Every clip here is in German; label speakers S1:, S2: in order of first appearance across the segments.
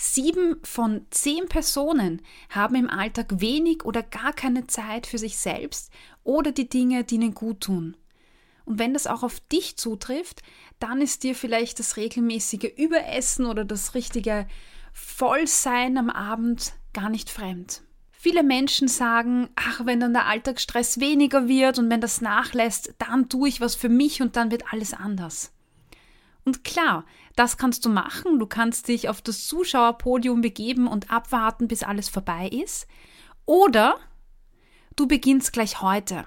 S1: Sieben von zehn Personen haben im Alltag wenig oder gar keine Zeit für sich selbst oder die Dinge, die ihnen gut tun. Und wenn das auch auf dich zutrifft, dann ist dir vielleicht das regelmäßige Überessen oder das richtige Vollsein am Abend gar nicht fremd. Viele Menschen sagen, ach, wenn dann der Alltagsstress weniger wird und wenn das nachlässt, dann tue ich was für mich und dann wird alles anders. Und klar, das kannst du machen. Du kannst dich auf das Zuschauerpodium begeben und abwarten, bis alles vorbei ist. Oder du beginnst gleich heute,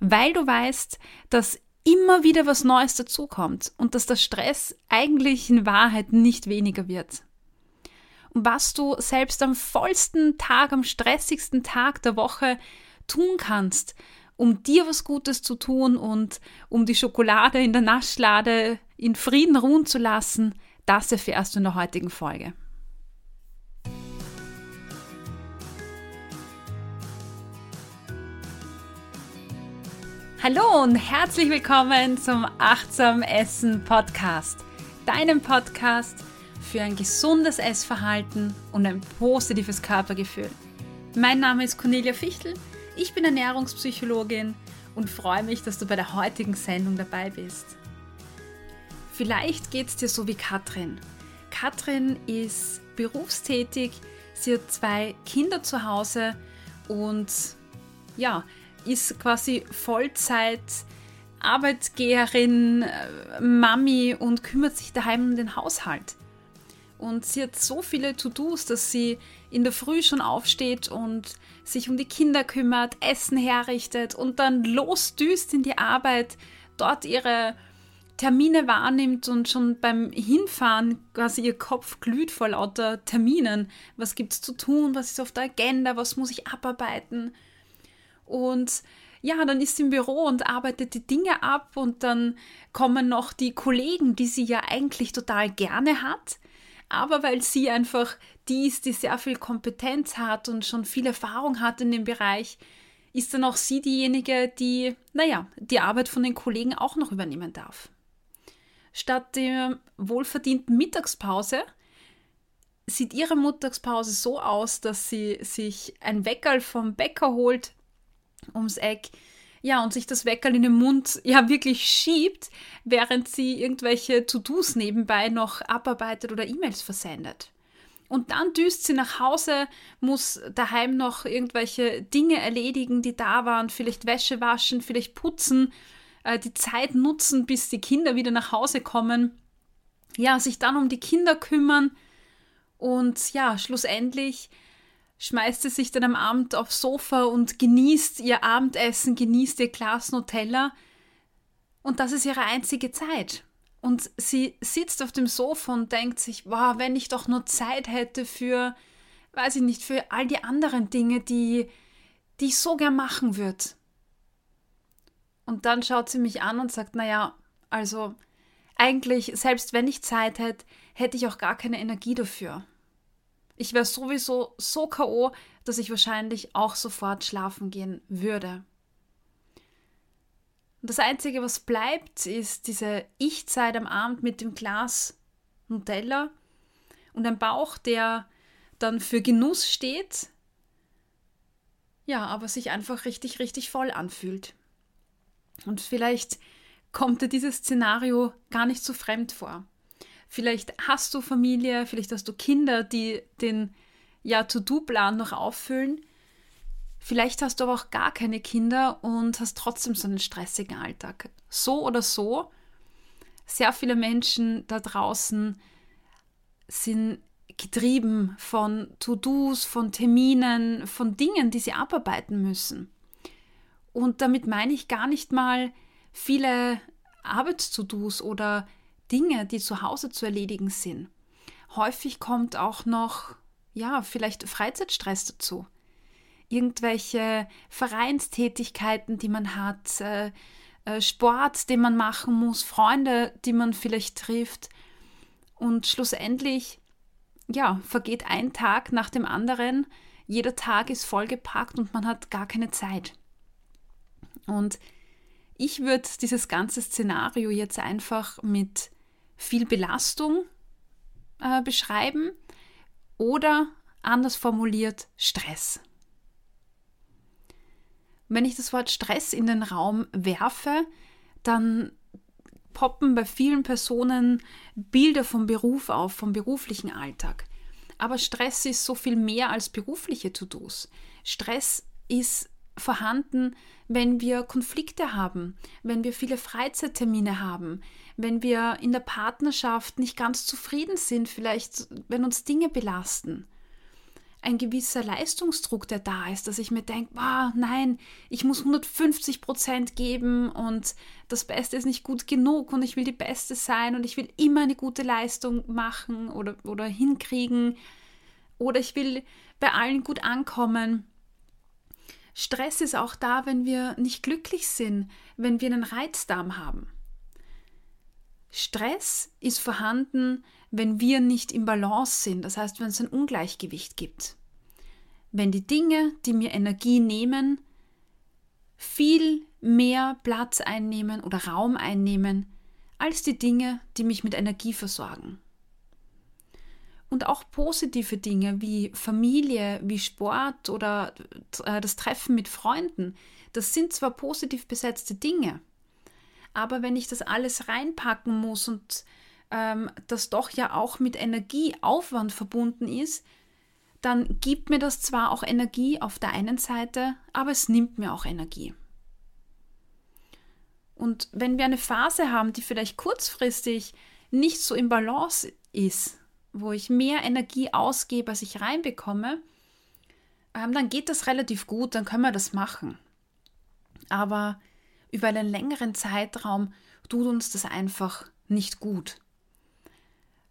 S1: weil du weißt, dass immer wieder was Neues dazukommt und dass der Stress eigentlich in Wahrheit nicht weniger wird. Und was du selbst am vollsten Tag, am stressigsten Tag der Woche tun kannst, um dir was Gutes zu tun und um die Schokolade in der Naschlade in Frieden ruhen zu lassen, das erfährst du in der heutigen Folge. Hallo und herzlich willkommen zum Achtsam Essen Podcast, deinem Podcast für ein gesundes Essverhalten und ein positives Körpergefühl. Mein Name ist Cornelia Fichtel, ich bin Ernährungspsychologin und freue mich, dass du bei der heutigen Sendung dabei bist. Vielleicht geht es dir so wie Katrin. Katrin ist berufstätig, sie hat zwei Kinder zu Hause und ja, ist quasi Vollzeit Arbeitgeherin, äh, Mami und kümmert sich daheim um den Haushalt. Und sie hat so viele To-Dos, dass sie in der Früh schon aufsteht und sich um die Kinder kümmert, Essen herrichtet und dann losdüst in die Arbeit, dort ihre Termine wahrnimmt und schon beim Hinfahren quasi ihr Kopf glüht vor lauter Terminen. Was gibt es zu tun? Was ist auf der Agenda? Was muss ich abarbeiten? Und ja, dann ist sie im Büro und arbeitet die Dinge ab und dann kommen noch die Kollegen, die sie ja eigentlich total gerne hat. Aber weil sie einfach die ist, die sehr viel Kompetenz hat und schon viel Erfahrung hat in dem Bereich, ist dann auch sie diejenige, die, naja, die Arbeit von den Kollegen auch noch übernehmen darf. Statt der wohlverdienten Mittagspause sieht ihre Mittagspause so aus, dass sie sich ein Weckerl vom Bäcker holt ums Eck, ja, und sich das Weckerl in den Mund ja wirklich schiebt, während sie irgendwelche To-Dos nebenbei noch abarbeitet oder E-Mails versendet. Und dann düst sie nach Hause, muss daheim noch irgendwelche Dinge erledigen, die da waren, vielleicht Wäsche waschen, vielleicht putzen äh, die Zeit nutzen, bis die Kinder wieder nach Hause kommen. Ja, sich dann um die Kinder kümmern und ja, schlussendlich schmeißt sie sich dann am Abend aufs Sofa und genießt ihr Abendessen, genießt ihr Glas Nutella. Und das ist ihre einzige Zeit. Und sie sitzt auf dem Sofa und denkt sich, wow, wenn ich doch nur Zeit hätte für, weiß ich nicht, für all die anderen Dinge, die, die ich so gern machen würde. Und dann schaut sie mich an und sagt, naja, also eigentlich, selbst wenn ich Zeit hätte, hätte ich auch gar keine Energie dafür. Ich wäre sowieso so KO, dass ich wahrscheinlich auch sofort schlafen gehen würde. Und das Einzige, was bleibt, ist diese Ich-Zeit am Abend mit dem Glas Nutella und ein Bauch, der dann für Genuss steht, ja, aber sich einfach richtig, richtig voll anfühlt. Und vielleicht kommt dir dieses Szenario gar nicht so fremd vor. Vielleicht hast du Familie, vielleicht hast du Kinder, die den ja, To-Do-Plan noch auffüllen. Vielleicht hast du aber auch gar keine Kinder und hast trotzdem so einen stressigen Alltag. So oder so, sehr viele Menschen da draußen sind getrieben von To-Dos, von Terminen, von Dingen, die sie abarbeiten müssen. Und damit meine ich gar nicht mal viele Arbeits-To-Dos oder Dinge, die zu Hause zu erledigen sind. Häufig kommt auch noch, ja, vielleicht Freizeitstress dazu. Irgendwelche Vereinstätigkeiten, die man hat, äh, äh, Sport, den man machen muss, Freunde, die man vielleicht trifft. Und schlussendlich, ja, vergeht ein Tag nach dem anderen. Jeder Tag ist vollgepackt und man hat gar keine Zeit. Und ich würde dieses ganze Szenario jetzt einfach mit viel Belastung äh, beschreiben, oder anders formuliert Stress. Wenn ich das Wort Stress in den Raum werfe, dann poppen bei vielen Personen Bilder vom Beruf auf, vom beruflichen Alltag. Aber Stress ist so viel mehr als berufliche To-Dos. Stress ist vorhanden, wenn wir Konflikte haben, wenn wir viele Freizeittermine haben, wenn wir in der Partnerschaft nicht ganz zufrieden sind, vielleicht wenn uns Dinge belasten ein gewisser Leistungsdruck, der da ist, dass ich mir denke, wow, nein, ich muss 150 Prozent geben und das Beste ist nicht gut genug und ich will die Beste sein und ich will immer eine gute Leistung machen oder, oder hinkriegen oder ich will bei allen gut ankommen. Stress ist auch da, wenn wir nicht glücklich sind, wenn wir einen Reizdarm haben. Stress ist vorhanden, wenn wir nicht im Balance sind, das heißt, wenn es ein Ungleichgewicht gibt. Wenn die Dinge, die mir Energie nehmen, viel mehr Platz einnehmen oder Raum einnehmen als die Dinge, die mich mit Energie versorgen. Und auch positive Dinge wie Familie, wie Sport oder äh, das Treffen mit Freunden, das sind zwar positiv besetzte Dinge, aber wenn ich das alles reinpacken muss und ähm, das doch ja auch mit Energieaufwand verbunden ist, dann gibt mir das zwar auch Energie auf der einen Seite, aber es nimmt mir auch Energie. Und wenn wir eine Phase haben, die vielleicht kurzfristig nicht so im Balance ist, wo ich mehr Energie ausgebe, als ich reinbekomme, ähm, dann geht das relativ gut, dann können wir das machen. Aber über einen längeren Zeitraum tut uns das einfach nicht gut.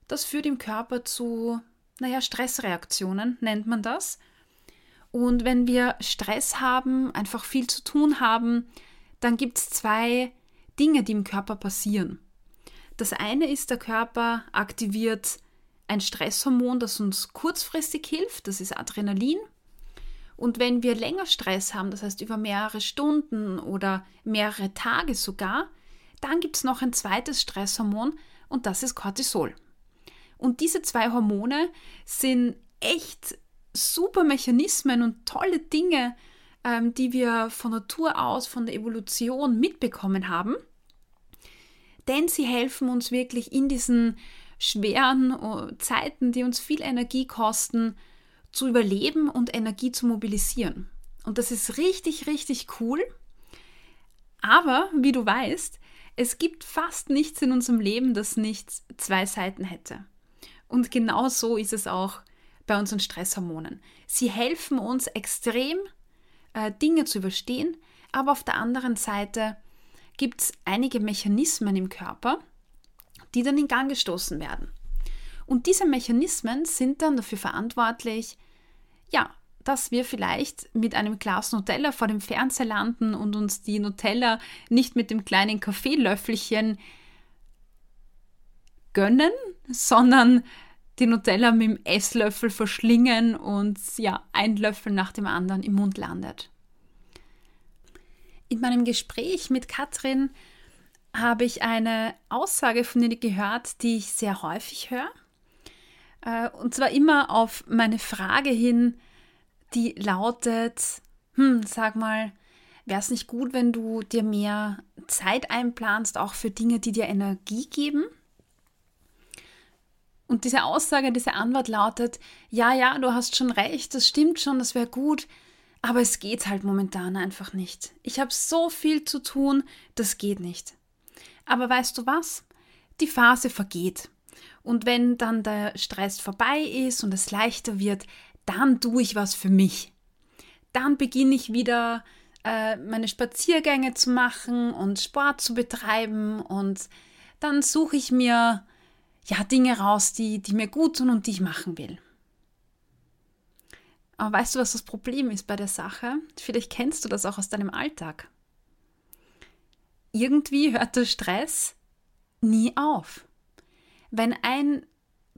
S1: Das führt im Körper zu, naja, Stressreaktionen nennt man das. Und wenn wir Stress haben, einfach viel zu tun haben, dann gibt es zwei Dinge, die im Körper passieren. Das eine ist, der Körper aktiviert ein Stresshormon, das uns kurzfristig hilft, das ist Adrenalin. Und wenn wir länger Stress haben, das heißt über mehrere Stunden oder mehrere Tage sogar, dann gibt es noch ein zweites Stresshormon und das ist Cortisol. Und diese zwei Hormone sind echt super Mechanismen und tolle Dinge, ähm, die wir von Natur aus, von der Evolution mitbekommen haben. Denn sie helfen uns wirklich in diesen schweren uh, Zeiten, die uns viel Energie kosten, zu überleben und Energie zu mobilisieren. Und das ist richtig, richtig cool. Aber, wie du weißt, es gibt fast nichts in unserem Leben, das nicht zwei Seiten hätte. Und genau so ist es auch bei unseren Stresshormonen. Sie helfen uns extrem, äh, Dinge zu überstehen, aber auf der anderen Seite gibt es einige Mechanismen im Körper, die dann in Gang gestoßen werden. Und diese Mechanismen sind dann dafür verantwortlich, ja, dass wir vielleicht mit einem Glas Nutella vor dem Fernseher landen und uns die Nutella nicht mit dem kleinen Kaffeelöffelchen gönnen, sondern die Nutella mit dem Esslöffel verschlingen und ja, ein Löffel nach dem anderen im Mund landet. In meinem Gespräch mit Katrin habe ich eine Aussage von ihr gehört, die ich sehr häufig höre. Äh, und zwar immer auf meine Frage hin, die lautet, hm, sag mal, wäre es nicht gut, wenn du dir mehr Zeit einplanst, auch für Dinge, die dir Energie geben? Und diese Aussage, diese Antwort lautet, ja, ja, du hast schon recht, das stimmt schon, das wäre gut, aber es geht halt momentan einfach nicht. Ich habe so viel zu tun, das geht nicht. Aber weißt du was? Die Phase vergeht. Und wenn dann der Stress vorbei ist und es leichter wird, dann tue ich was für mich. Dann beginne ich wieder äh, meine Spaziergänge zu machen und Sport zu betreiben und dann suche ich mir ja, Dinge raus, die, die mir gut tun und die ich machen will. Aber weißt du, was das Problem ist bei der Sache? Vielleicht kennst du das auch aus deinem Alltag. Irgendwie hört der Stress nie auf. Wenn ein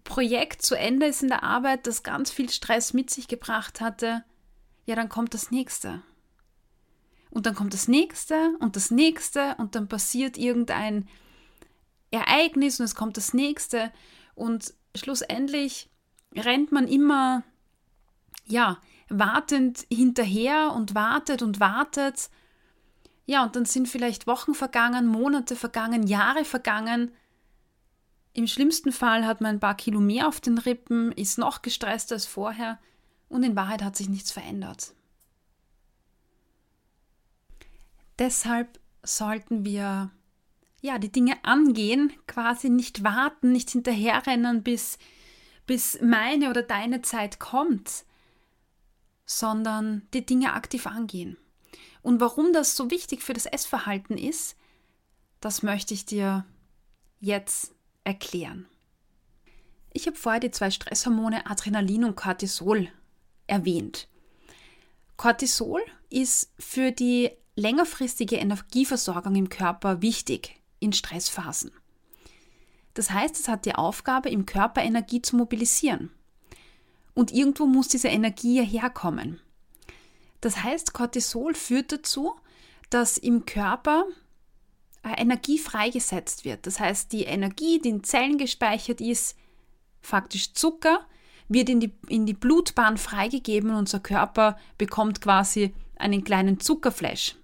S1: Projekt zu Ende ist in der Arbeit, das ganz viel Stress mit sich gebracht hatte, ja, dann kommt das nächste. Und dann kommt das nächste und das nächste und dann passiert irgendein Ereignis und es kommt das nächste und schlussendlich rennt man immer, ja, wartend hinterher und wartet und wartet. Ja, und dann sind vielleicht Wochen vergangen, Monate vergangen, Jahre vergangen. Im schlimmsten Fall hat man ein paar Kilo mehr auf den Rippen, ist noch gestresster als vorher und in Wahrheit hat sich nichts verändert. Deshalb sollten wir ja die Dinge angehen, quasi nicht warten, nicht hinterherrennen, bis, bis meine oder deine Zeit kommt, sondern die Dinge aktiv angehen. Und warum das so wichtig für das Essverhalten ist, das möchte ich dir jetzt erklären. Ich habe vorher die zwei Stresshormone Adrenalin und Cortisol erwähnt. Cortisol ist für die längerfristige Energieversorgung im Körper wichtig in Stressphasen. Das heißt, es hat die Aufgabe, im Körper Energie zu mobilisieren. Und irgendwo muss diese Energie herkommen. Das heißt, Cortisol führt dazu, dass im Körper Energie freigesetzt wird. Das heißt, die Energie, die in Zellen gespeichert ist, faktisch Zucker, wird in die, in die Blutbahn freigegeben und unser Körper bekommt quasi einen kleinen Zuckerflash.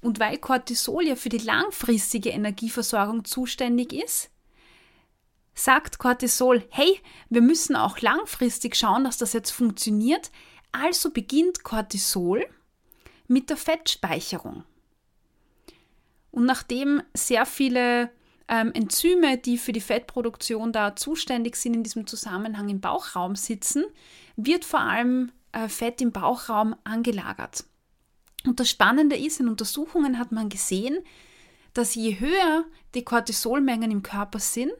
S1: Und weil Cortisol ja für die langfristige Energieversorgung zuständig ist, sagt Cortisol, hey, wir müssen auch langfristig schauen, dass das jetzt funktioniert. Also beginnt Cortisol mit der Fettspeicherung. Und nachdem sehr viele ähm, Enzyme, die für die Fettproduktion da zuständig sind, in diesem Zusammenhang im Bauchraum sitzen, wird vor allem äh, Fett im Bauchraum angelagert. Und das Spannende ist, in Untersuchungen hat man gesehen, dass je höher die Cortisolmengen im Körper sind,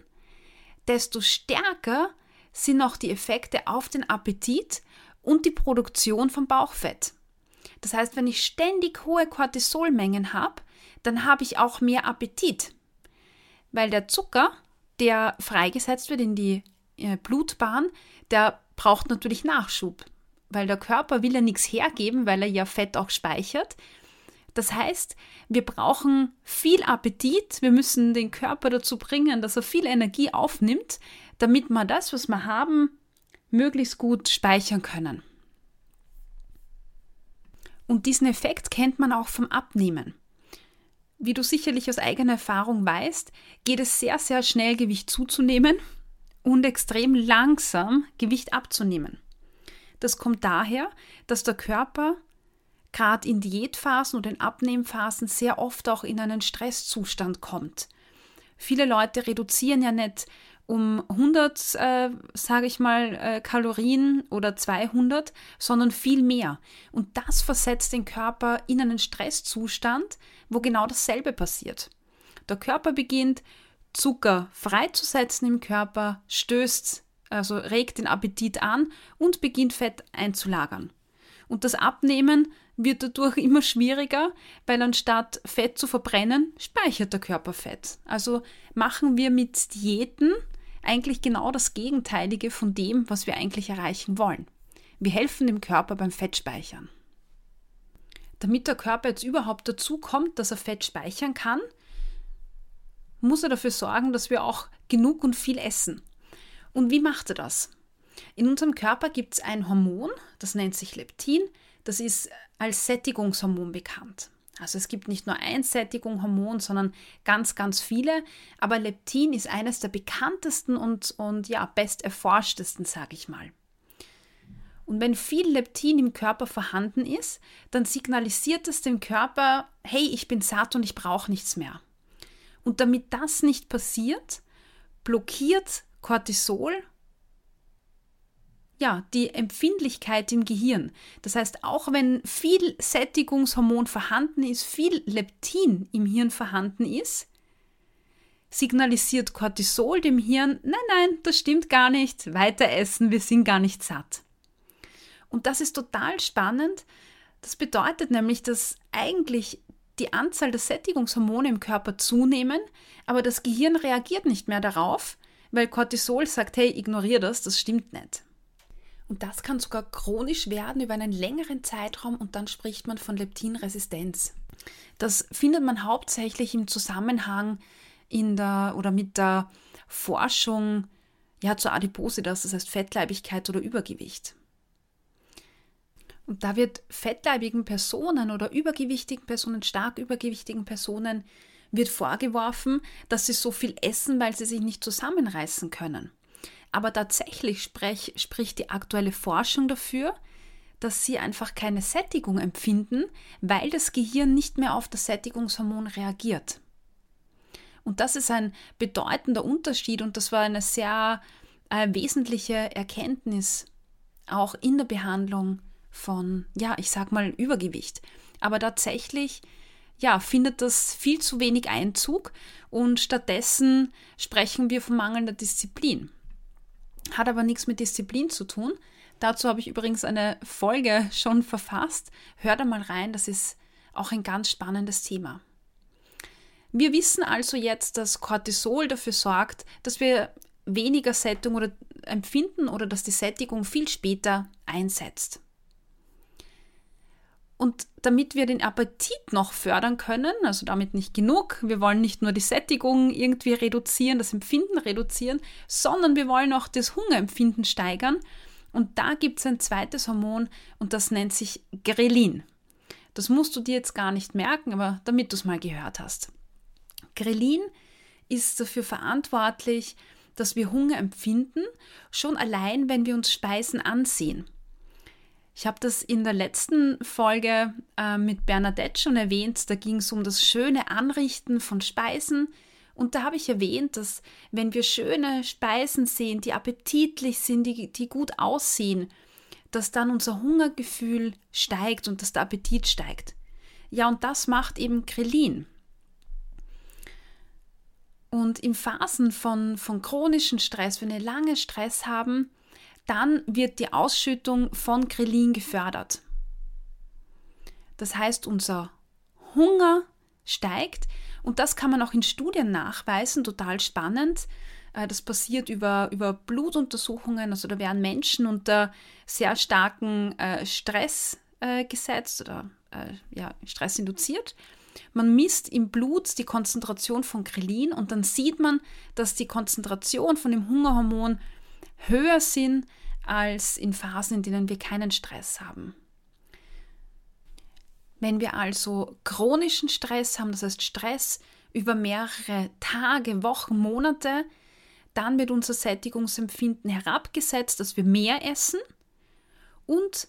S1: desto stärker sind auch die Effekte auf den Appetit und die Produktion von Bauchfett. Das heißt, wenn ich ständig hohe Cortisolmengen habe, dann habe ich auch mehr Appetit weil der Zucker, der freigesetzt wird in die äh, Blutbahn, der braucht natürlich Nachschub, weil der Körper will ja nichts hergeben, weil er ja Fett auch speichert. Das heißt, wir brauchen viel Appetit, wir müssen den Körper dazu bringen, dass er viel Energie aufnimmt, damit wir das, was wir haben, möglichst gut speichern können. Und diesen Effekt kennt man auch vom Abnehmen wie du sicherlich aus eigener Erfahrung weißt, geht es sehr, sehr schnell, Gewicht zuzunehmen und extrem langsam Gewicht abzunehmen. Das kommt daher, dass der Körper gerade in Diätphasen oder in Abnehmphasen sehr oft auch in einen Stresszustand kommt. Viele Leute reduzieren ja nicht um 100, äh, sage ich mal, äh, Kalorien oder 200, sondern viel mehr. Und das versetzt den Körper in einen Stresszustand, wo genau dasselbe passiert. Der Körper beginnt Zucker freizusetzen im Körper, stößt, also regt den Appetit an und beginnt Fett einzulagern. Und das Abnehmen wird dadurch immer schwieriger, weil anstatt Fett zu verbrennen, speichert der Körper Fett. Also machen wir mit Diäten eigentlich genau das Gegenteilige von dem, was wir eigentlich erreichen wollen. Wir helfen dem Körper beim Fettspeichern. Damit der Körper jetzt überhaupt dazu kommt, dass er Fett speichern kann, muss er dafür sorgen, dass wir auch genug und viel essen. Und wie macht er das? In unserem Körper gibt es ein Hormon, das nennt sich Leptin, das ist als Sättigungshormon bekannt. Also es gibt nicht nur ein Sättigungshormon, sondern ganz, ganz viele. Aber Leptin ist eines der bekanntesten und, und ja, best erforschtesten, sage ich mal. Und wenn viel Leptin im Körper vorhanden ist, dann signalisiert es dem Körper, hey, ich bin satt und ich brauche nichts mehr. Und damit das nicht passiert, blockiert Cortisol ja, die Empfindlichkeit im Gehirn. Das heißt, auch wenn viel Sättigungshormon vorhanden ist, viel Leptin im Hirn vorhanden ist, signalisiert Cortisol dem Hirn, nein, nein, das stimmt gar nicht, weiter essen, wir sind gar nicht satt. Und das ist total spannend. Das bedeutet nämlich, dass eigentlich die Anzahl der Sättigungshormone im Körper zunehmen, aber das Gehirn reagiert nicht mehr darauf, weil Cortisol sagt, hey, ignoriere das, das stimmt nicht. Und das kann sogar chronisch werden über einen längeren Zeitraum und dann spricht man von Leptinresistenz. Das findet man hauptsächlich im Zusammenhang in der oder mit der Forschung ja, zur Adipositas, das heißt Fettleibigkeit oder Übergewicht. Und da wird fettleibigen Personen oder übergewichtigen Personen, stark übergewichtigen Personen, wird vorgeworfen, dass sie so viel essen, weil sie sich nicht zusammenreißen können. Aber tatsächlich sprech, spricht die aktuelle Forschung dafür, dass sie einfach keine Sättigung empfinden, weil das Gehirn nicht mehr auf das Sättigungshormon reagiert. Und das ist ein bedeutender Unterschied und das war eine sehr äh, wesentliche Erkenntnis auch in der Behandlung von, ja, ich sag mal Übergewicht. Aber tatsächlich, ja, findet das viel zu wenig Einzug und stattdessen sprechen wir von mangelnder Disziplin. Hat aber nichts mit Disziplin zu tun. Dazu habe ich übrigens eine Folge schon verfasst. Hör da mal rein, das ist auch ein ganz spannendes Thema. Wir wissen also jetzt, dass Cortisol dafür sorgt, dass wir weniger Sättigung oder empfinden oder dass die Sättigung viel später einsetzt. Und damit wir den Appetit noch fördern können, also damit nicht genug, wir wollen nicht nur die Sättigung irgendwie reduzieren, das Empfinden reduzieren, sondern wir wollen auch das Hungerempfinden steigern. Und da gibt es ein zweites Hormon und das nennt sich Grelin. Das musst du dir jetzt gar nicht merken, aber damit du es mal gehört hast. Grelin ist dafür verantwortlich, dass wir Hunger empfinden, schon allein, wenn wir uns Speisen ansehen. Ich habe das in der letzten Folge äh, mit Bernadette schon erwähnt. Da ging es um das schöne Anrichten von Speisen. Und da habe ich erwähnt, dass wenn wir schöne Speisen sehen, die appetitlich sind, die, die gut aussehen, dass dann unser Hungergefühl steigt und dass der Appetit steigt. Ja, und das macht eben Krillin. Und in Phasen von, von chronischem Stress, wenn wir lange Stress haben, dann wird die Ausschüttung von Krillin gefördert. Das heißt, unser Hunger steigt und das kann man auch in Studien nachweisen, total spannend. Äh, das passiert über, über Blutuntersuchungen, also da werden Menschen unter sehr starken äh, Stress äh, gesetzt oder ja, Stress induziert man misst im Blut die Konzentration von Krillin und dann sieht man, dass die Konzentration von dem Hungerhormon höher sind als in Phasen, in denen wir keinen Stress haben. Wenn wir also chronischen Stress haben, das heißt Stress über mehrere Tage, Wochen, Monate, dann wird unser Sättigungsempfinden herabgesetzt, dass wir mehr essen und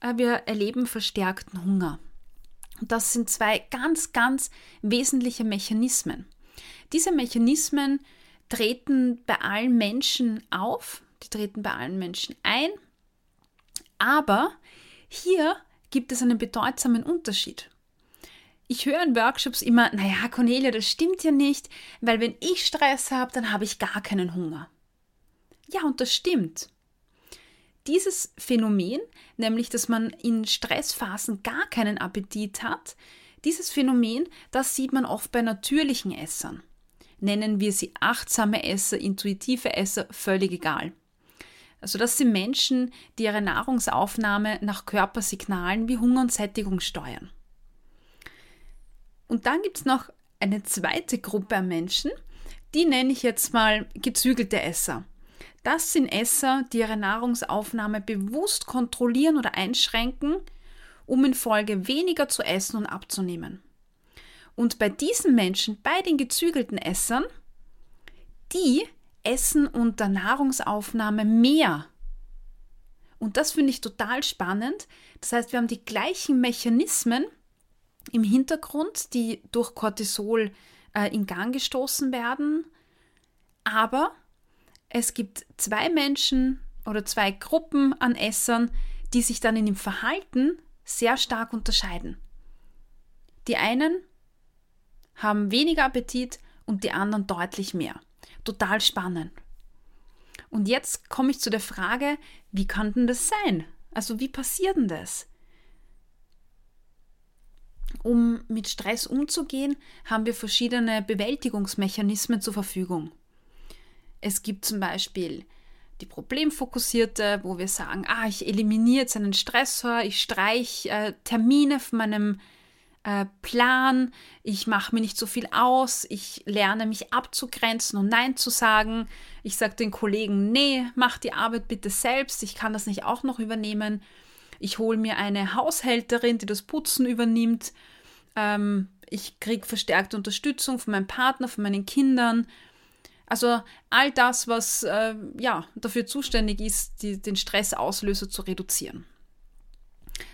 S1: äh, wir erleben verstärkten Hunger. Und das sind zwei ganz, ganz wesentliche Mechanismen. Diese Mechanismen treten bei allen Menschen auf, die treten bei allen Menschen ein, aber hier gibt es einen bedeutsamen Unterschied. Ich höre in Workshops immer, naja, Cornelia, das stimmt ja nicht, weil wenn ich Stress habe, dann habe ich gar keinen Hunger. Ja, und das stimmt. Dieses Phänomen, nämlich dass man in Stressphasen gar keinen Appetit hat, dieses Phänomen, das sieht man oft bei natürlichen Essern. Nennen wir sie achtsame Esser, intuitive Esser, völlig egal. Also das sind Menschen, die ihre Nahrungsaufnahme nach Körpersignalen wie Hunger und Sättigung steuern. Und dann gibt es noch eine zweite Gruppe an Menschen, die nenne ich jetzt mal gezügelte Esser. Das sind Esser, die ihre Nahrungsaufnahme bewusst kontrollieren oder einschränken, um in Folge weniger zu essen und abzunehmen. Und bei diesen Menschen, bei den gezügelten Essern, die essen unter Nahrungsaufnahme mehr. Und das finde ich total spannend. Das heißt, wir haben die gleichen Mechanismen im Hintergrund, die durch Cortisol äh, in Gang gestoßen werden, aber es gibt zwei Menschen oder zwei Gruppen an Essern, die sich dann in dem Verhalten sehr stark unterscheiden. Die einen haben weniger Appetit und die anderen deutlich mehr. Total spannend. Und jetzt komme ich zu der Frage, wie kann denn das sein? Also wie passiert denn das? Um mit Stress umzugehen, haben wir verschiedene Bewältigungsmechanismen zur Verfügung. Es gibt zum Beispiel die Problemfokussierte, wo wir sagen, ah, ich eliminiere jetzt einen Stressor, ich streiche äh, Termine von meinem äh, Plan, ich mache mir nicht so viel aus, ich lerne mich abzugrenzen und Nein zu sagen. Ich sage den Kollegen, nee, mach die Arbeit bitte selbst, ich kann das nicht auch noch übernehmen. Ich hole mir eine Haushälterin, die das Putzen übernimmt. Ähm, ich kriege verstärkte Unterstützung von meinem Partner, von meinen Kindern. Also all das, was äh, ja, dafür zuständig ist, die, den Stressauslöser zu reduzieren.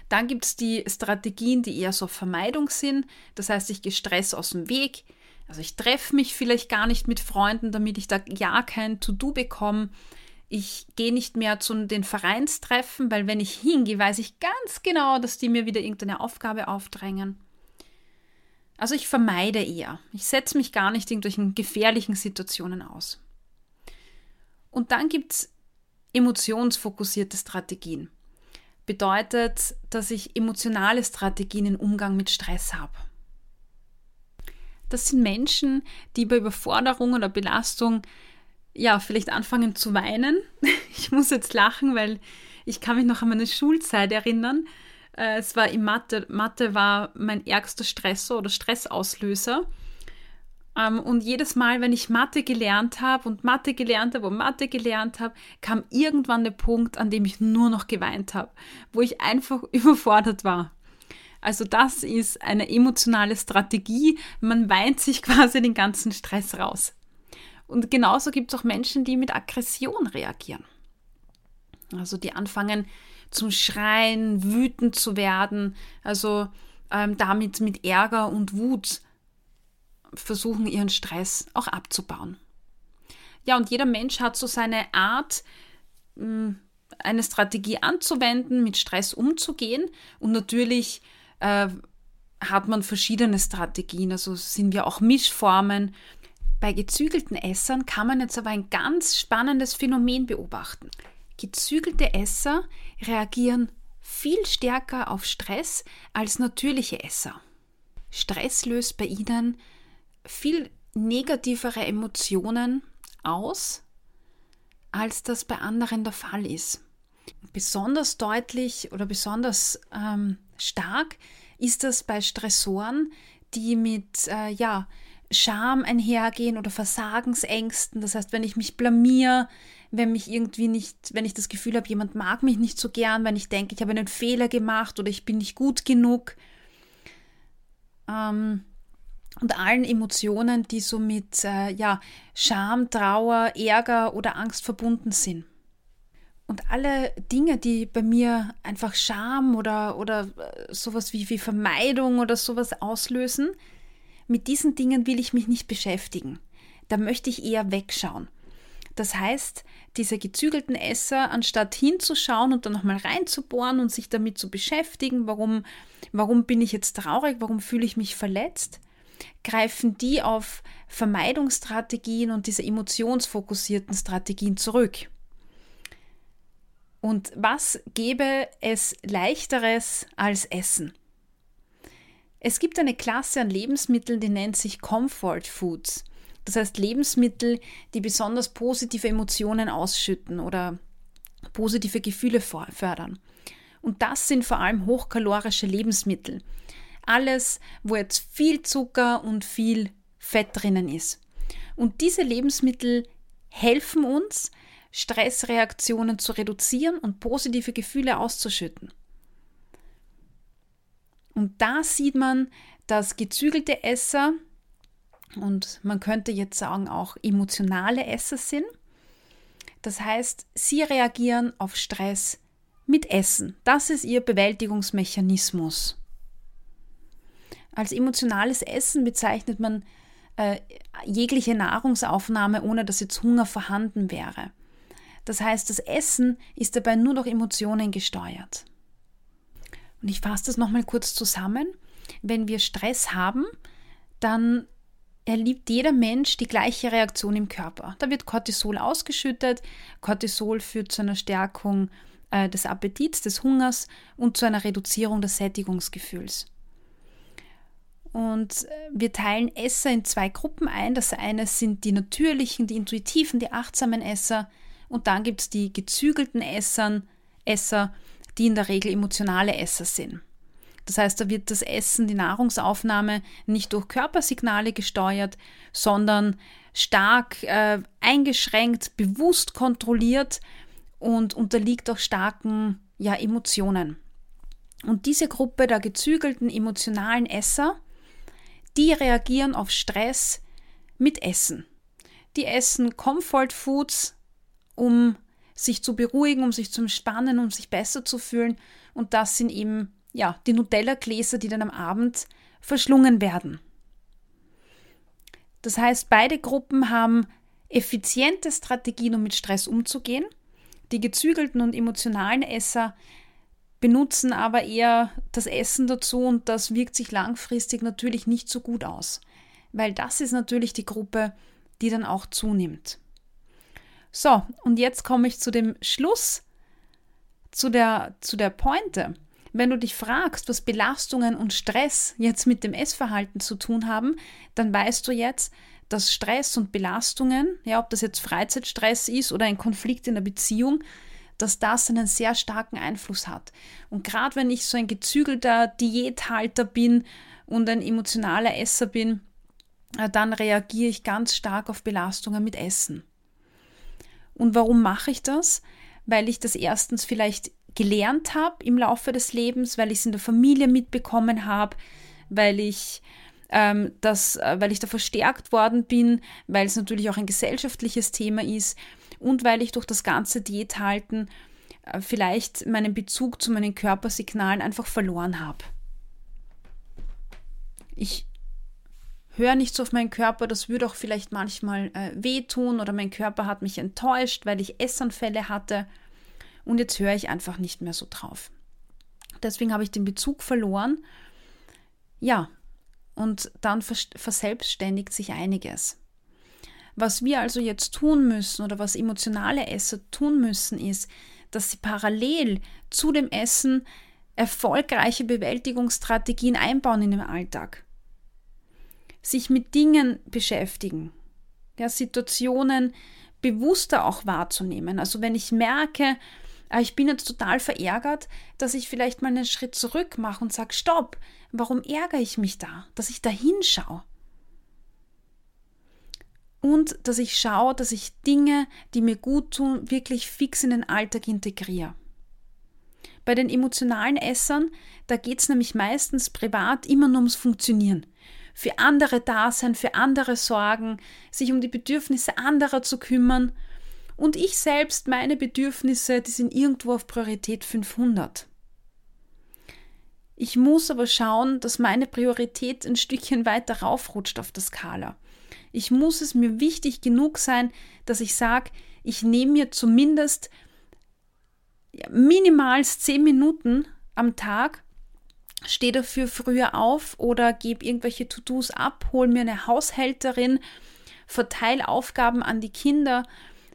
S1: Dann gibt es die Strategien, die eher so Vermeidung sind. Das heißt, ich gehe Stress aus dem Weg. Also ich treffe mich vielleicht gar nicht mit Freunden, damit ich da ja kein To-Do bekomme. Ich gehe nicht mehr zu den Vereinstreffen, weil wenn ich hingehe, weiß ich ganz genau, dass die mir wieder irgendeine Aufgabe aufdrängen. Also ich vermeide eher. Ich setze mich gar nicht irgendwelchen gefährlichen Situationen aus. Und dann gibt es emotionsfokussierte Strategien. Bedeutet, dass ich emotionale Strategien im Umgang mit Stress habe. Das sind Menschen, die bei Überforderung oder Belastung ja vielleicht anfangen zu weinen. Ich muss jetzt lachen, weil ich kann mich noch an meine Schulzeit erinnern. Äh, es war in Mathe. Mathe war mein ärgster Stressor oder Stressauslöser. Ähm, und jedes Mal, wenn ich Mathe gelernt habe und Mathe gelernt habe und Mathe gelernt habe, kam irgendwann der Punkt, an dem ich nur noch geweint habe, wo ich einfach überfordert war. Also das ist eine emotionale Strategie. Man weint sich quasi den ganzen Stress raus. Und genauso gibt es auch Menschen, die mit Aggression reagieren. Also die anfangen zum Schreien, wütend zu werden, also ähm, damit mit Ärger und Wut versuchen, ihren Stress auch abzubauen. Ja, und jeder Mensch hat so seine Art, mm, eine Strategie anzuwenden, mit Stress umzugehen. Und natürlich äh, hat man verschiedene Strategien, also sind wir auch Mischformen. Bei gezügelten Essern kann man jetzt aber ein ganz spannendes Phänomen beobachten. Gezügelte Esser reagieren viel stärker auf Stress als natürliche Esser. Stress löst bei ihnen viel negativere Emotionen aus, als das bei anderen der Fall ist. Besonders deutlich oder besonders ähm, stark ist das bei Stressoren, die mit äh, ja, Scham einhergehen oder Versagensängsten. Das heißt, wenn ich mich blamier, wenn mich irgendwie nicht, wenn ich das Gefühl habe, jemand mag mich nicht so gern, wenn ich denke, ich habe einen Fehler gemacht oder ich bin nicht gut genug. Ähm, und allen Emotionen, die so mit äh, ja, Scham, Trauer, Ärger oder Angst verbunden sind. Und alle Dinge, die bei mir einfach Scham oder, oder äh, sowas wie, wie Vermeidung oder sowas auslösen, mit diesen Dingen will ich mich nicht beschäftigen. Da möchte ich eher wegschauen. Das heißt, diese gezügelten Esser, anstatt hinzuschauen und dann nochmal reinzubohren und sich damit zu beschäftigen, warum, warum bin ich jetzt traurig, warum fühle ich mich verletzt, greifen die auf Vermeidungsstrategien und diese emotionsfokussierten Strategien zurück. Und was gäbe es leichteres als Essen? Es gibt eine Klasse an Lebensmitteln, die nennt sich Comfort Foods. Das heißt Lebensmittel, die besonders positive Emotionen ausschütten oder positive Gefühle fördern. Und das sind vor allem hochkalorische Lebensmittel alles, wo jetzt viel Zucker und viel Fett drinnen ist. Und diese Lebensmittel helfen uns, Stressreaktionen zu reduzieren und positive Gefühle auszuschütten. Und da sieht man, dass gezügelte Esser und man könnte jetzt sagen auch emotionale Esser sind. Das heißt, sie reagieren auf Stress mit Essen. Das ist ihr Bewältigungsmechanismus. Als emotionales Essen bezeichnet man äh, jegliche Nahrungsaufnahme, ohne dass jetzt Hunger vorhanden wäre. Das heißt, das Essen ist dabei nur durch Emotionen gesteuert. Und ich fasse das nochmal kurz zusammen. Wenn wir Stress haben, dann erlebt jeder Mensch die gleiche Reaktion im Körper. Da wird Cortisol ausgeschüttet. Cortisol führt zu einer Stärkung äh, des Appetits, des Hungers und zu einer Reduzierung des Sättigungsgefühls. Und äh, wir teilen Esser in zwei Gruppen ein. Das eine sind die natürlichen, die intuitiven, die achtsamen Esser. Und dann gibt es die gezügelten Essern, Esser, die in der Regel emotionale Esser sind. Das heißt, da wird das Essen, die Nahrungsaufnahme nicht durch Körpersignale gesteuert, sondern stark äh, eingeschränkt, bewusst kontrolliert und unterliegt auch starken ja, Emotionen. Und diese Gruppe der gezügelten emotionalen Esser, die reagieren auf Stress mit Essen. Die essen Comfort Foods, um sich zu beruhigen, um sich zu entspannen, um sich besser zu fühlen. Und das sind eben ja, die Nutella-Gläser, die dann am Abend verschlungen werden. Das heißt, beide Gruppen haben effiziente Strategien, um mit Stress umzugehen. Die gezügelten und emotionalen Esser benutzen aber eher das Essen dazu und das wirkt sich langfristig natürlich nicht so gut aus, weil das ist natürlich die Gruppe, die dann auch zunimmt. So, und jetzt komme ich zu dem Schluss, zu der, zu der Pointe. Wenn du dich fragst, was Belastungen und Stress jetzt mit dem Essverhalten zu tun haben, dann weißt du jetzt, dass Stress und Belastungen, ja, ob das jetzt Freizeitstress ist oder ein Konflikt in der Beziehung, dass das einen sehr starken Einfluss hat. Und gerade wenn ich so ein gezügelter Diäthalter bin und ein emotionaler Esser bin, äh, dann reagiere ich ganz stark auf Belastungen mit Essen. Und warum mache ich das? Weil ich das erstens vielleicht gelernt habe im Laufe des Lebens, weil ich es in der Familie mitbekommen habe, weil ich ähm, das, äh, weil ich da verstärkt worden bin, weil es natürlich auch ein gesellschaftliches Thema ist und weil ich durch das ganze Diäthalten äh, vielleicht meinen Bezug zu meinen Körpersignalen einfach verloren habe. Ich höre nicht so auf meinen Körper, das würde auch vielleicht manchmal äh, wehtun oder mein Körper hat mich enttäuscht, weil ich Essanfälle hatte und jetzt höre ich einfach nicht mehr so drauf. Deswegen habe ich den Bezug verloren. Ja, und dann verselbstständigt sich einiges. Was wir also jetzt tun müssen oder was emotionale Esser tun müssen, ist, dass sie parallel zu dem Essen erfolgreiche Bewältigungsstrategien einbauen in den Alltag. Sich mit Dingen beschäftigen, ja, Situationen bewusster auch wahrzunehmen. Also wenn ich merke, ah, ich bin jetzt total verärgert, dass ich vielleicht mal einen Schritt zurück mache und sage, stopp, warum ärgere ich mich da? Dass ich da hinschaue und dass ich schaue, dass ich Dinge, die mir gut tun, wirklich fix in den Alltag integriere. Bei den emotionalen Essern, da geht es nämlich meistens privat immer nur ums Funktionieren. Für andere da sein, für andere sorgen, sich um die Bedürfnisse anderer zu kümmern. Und ich selbst, meine Bedürfnisse, die sind irgendwo auf Priorität 500. Ich muss aber schauen, dass meine Priorität ein Stückchen weiter raufrutscht auf der Skala. Ich muss es mir wichtig genug sein, dass ich sage, ich nehme mir zumindest minimals zehn Minuten am Tag, stehe dafür früher auf oder gebe irgendwelche To-Dos ab, hole mir eine Haushälterin, verteile Aufgaben an die Kinder,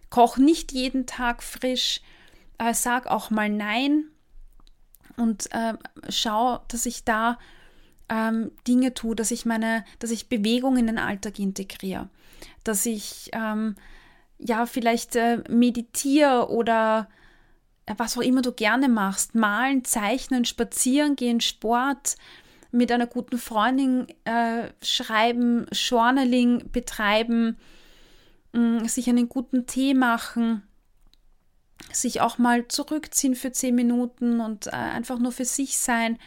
S1: koche nicht jeden Tag frisch, äh, sag auch mal Nein und äh, schau, dass ich da ähm, Dinge tue, dass ich meine, dass ich Bewegung in den Alltag integriere, dass ich ähm, ja vielleicht äh, meditiere oder was auch immer du gerne machst, malen, zeichnen, spazieren gehen, Sport, mit einer guten Freundin äh, schreiben, Journaling betreiben, mh, mm, sich einen guten Tee machen, sich auch mal zurückziehen für zehn Minuten und äh, einfach nur für sich sein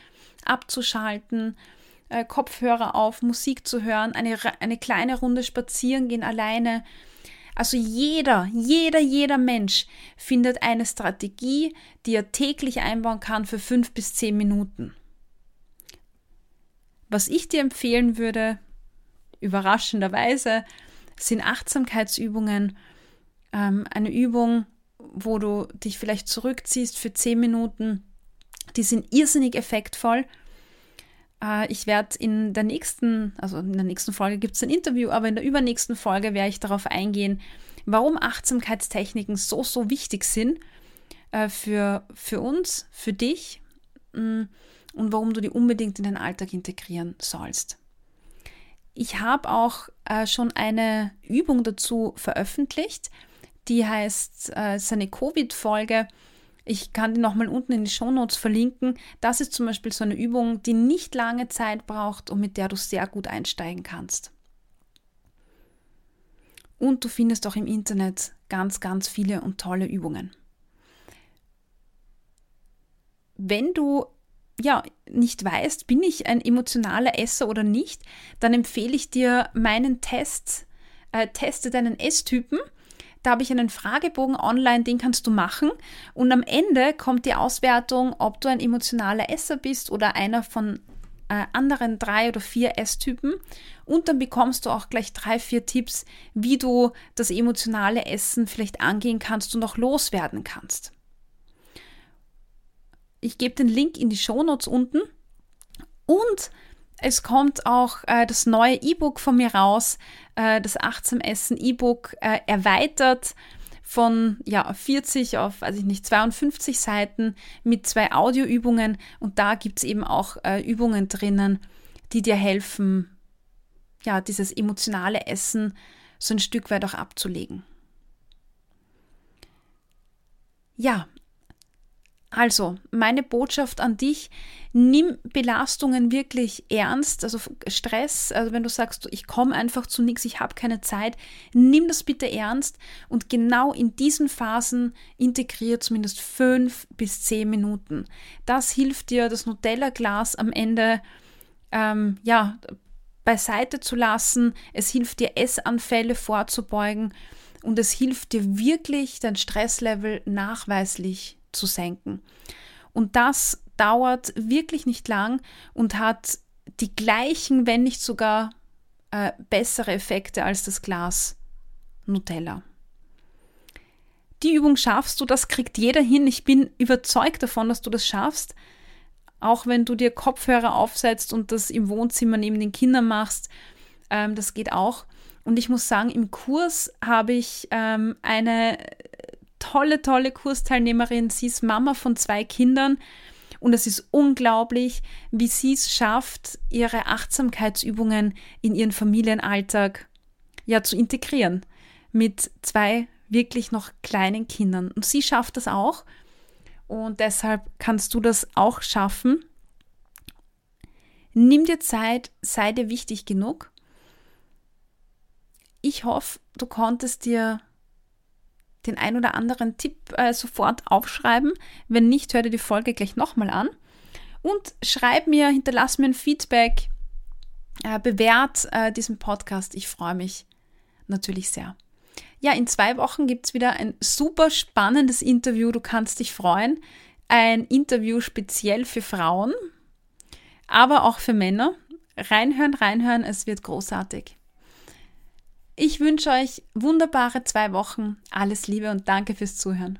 S1: abzuschalten, äh, Kopfhörer auf, Musik zu hören, eine, eine kleine Runde spazieren gehen alleine. Also jeder, jeder, jeder Mensch findet eine Strategie, die er täglich einbauen kann für fünf bis zehn Minuten. Was ich dir empfehlen würde, überraschenderweise, sind Achtsamkeitsübungen. Ähm, eine Übung, wo du dich vielleicht zurückziehst für zehn Minuten die sind irrsinnig effektvoll. Äh, ich werde in der nächsten, also in der nächsten Folge gibt es ein Interview, aber in der übernächsten Folge werde ich darauf eingehen, warum Achtsamkeitstechniken so, so wichtig sind äh, für, für uns, für dich mm, und warum du die unbedingt in den Alltag integrieren sollst. Ich habe auch äh, schon eine Übung dazu veröffentlicht, die heißt, äh, ist eine Covid-Folge, Ich kann die nochmal unten in die Shownotes verlinken. Das ist zum Beispiel so eine Übung, die nicht lange Zeit braucht und mit der du sehr gut einsteigen kannst. Und du findest auch im Internet ganz, ganz viele und tolle Übungen. Wenn du ja nicht weißt, bin ich ein emotionaler Esser oder nicht, dann empfehle ich dir meinen Test, äh, teste deinen Esstypen. Da habe ich einen Fragebogen online, den kannst du machen. Und am Ende kommt die Auswertung, ob du ein emotionaler Esser bist oder einer von äh, anderen drei oder vier Esstypen. Und dann bekommst du auch gleich drei, vier Tipps, wie du das emotionale Essen vielleicht angehen kannst und auch loswerden kannst. Ich gebe den Link in die Shownotes unten. Und es kommt auch äh, das neue E-Book von mir raus, äh, das Achtsam Essen E-Book äh, erweitert von ja, 40 auf, weiß ich nicht, 52 Seiten mit zwei Audioübungen und da gibt es eben auch äh, Übungen drinnen, die dir helfen, ja, dieses emotionale Essen so ein Stück weit auch abzulegen. Ja, also, meine Botschaft an dich, nimm Belastungen wirklich ernst, also Stress, also wenn du sagst, ich komme einfach zu nichts, ich habe keine Zeit, nimm das bitte ernst und genau in diesen Phasen integriere zumindest fünf bis zehn Minuten. Das hilft dir, das Nutella-Glas am Ende ähm, ja, beiseite zu lassen. Es hilft dir, Essanfälle vorzubeugen und es hilft dir wirklich, dein Stresslevel nachweislich zu senken. Und das dauert wirklich nicht lang und hat die gleichen, wenn nicht sogar äh, bessere Effekte als das Glas Nutella. Die Übung schaffst du, das kriegt jeder hin. Ich bin überzeugt davon, dass du das schaffst. Auch wenn du dir Kopfhörer aufsetzt und das im Wohnzimmer neben den Kindern machst, ähm, das geht auch. Und ich muss sagen, im Kurs habe ich ähm, eine tolle, tolle Kursteilnehmerin. Sie ist Mama von zwei Kindern und es ist unglaublich, wie sie es schafft, ihre Achtsamkeitsübungen in ihren Familienalltag ja zu integrieren mit zwei wirklich noch kleinen Kindern. Und sie schafft das auch und deshalb kannst du das auch schaffen. Nimm dir Zeit, sei dir wichtig genug. Ich hoffe, du konntest dir den ein oder anderen Tipp äh, sofort aufschreiben. Wenn nicht, hör dir die Folge gleich nochmal an. Und schreib mir, hinterlass mir ein Feedback, äh, bewährt äh, diesen Podcast. Ich freue mich natürlich sehr. Ja, in zwei Wochen gibt es wieder ein super spannendes Interview. Du kannst dich freuen. Ein Interview speziell für Frauen, aber auch für Männer. Reinhören, reinhören, es wird großartig. Ich wünsche euch wunderbare zwei Wochen. Alles Liebe und danke fürs Zuhören.